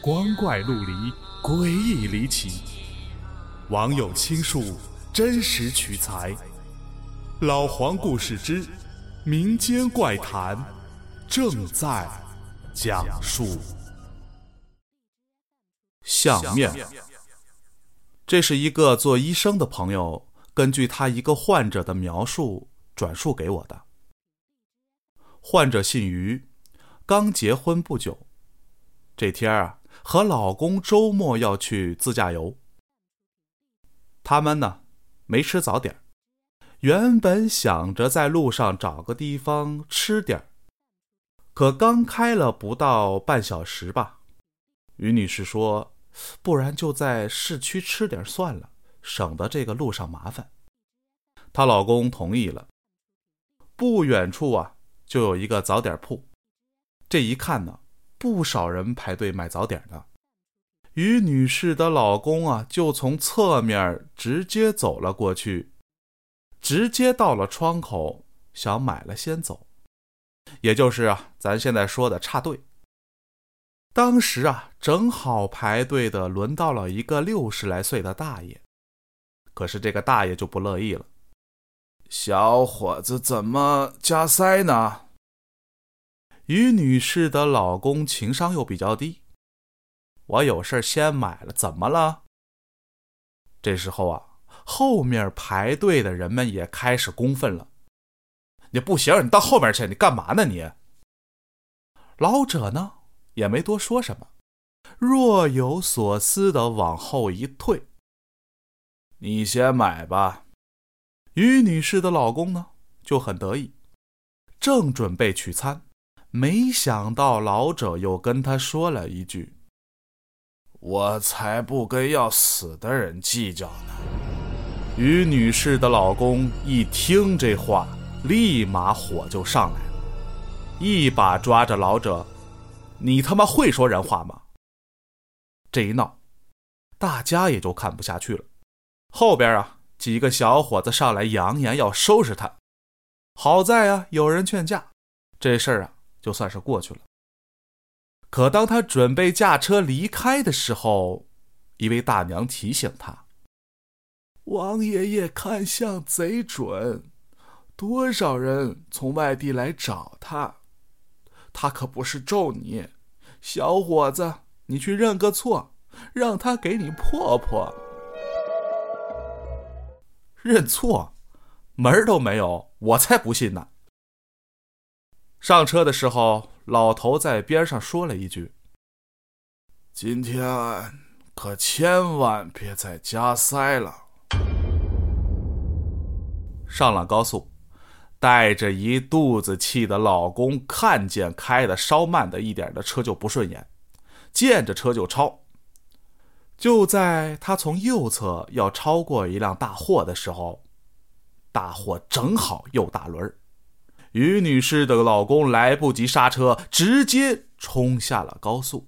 光怪陆离，诡异离奇。网友倾述，真实取材。老黄故事之民间怪谈正在讲述。相面，这是一个做医生的朋友根据他一个患者的描述转述给我的。患者姓于，刚结婚不久。这天啊，和老公周末要去自驾游。他们呢，没吃早点。原本想着在路上找个地方吃点可刚开了不到半小时吧，于女士说：“不然就在市区吃点算了，省得这个路上麻烦。”她老公同意了。不远处啊，就有一个早点铺。这一看呢。不少人排队买早点呢。于女士的老公啊，就从侧面直接走了过去，直接到了窗口，想买了先走，也就是啊，咱现在说的插队。当时啊，正好排队的轮到了一个六十来岁的大爷，可是这个大爷就不乐意了：“小伙子，怎么加塞呢？”于女士的老公情商又比较低，我有事先买了，怎么了？这时候啊，后面排队的人们也开始公愤了。你不行，你到后面去，你干嘛呢？你老者呢也没多说什么，若有所思的往后一退。你先买吧。于女士的老公呢就很得意，正准备取餐。没想到老者又跟他说了一句：“我才不跟要死的人计较呢。”于女士的老公一听这话，立马火就上来了，一把抓着老者：“你他妈会说人话吗？”这一闹，大家也就看不下去了。后边啊，几个小伙子上来扬言要收拾他。好在啊，有人劝架，这事儿啊。就算是过去了。可当他准备驾车离开的时候，一位大娘提醒他：“王爷爷看相贼准，多少人从外地来找他，他可不是咒你，小伙子，你去认个错，让他给你破破。认错，门儿都没有，我才不信呢。”上车的时候，老头在边上说了一句：“今天可千万别再加塞了。”上了高速，带着一肚子气的老公看见开的稍慢的一点的车就不顺眼，见着车就超。就在他从右侧要超过一辆大货的时候，大货正好右大轮儿。于女士的老公来不及刹车，直接冲下了高速。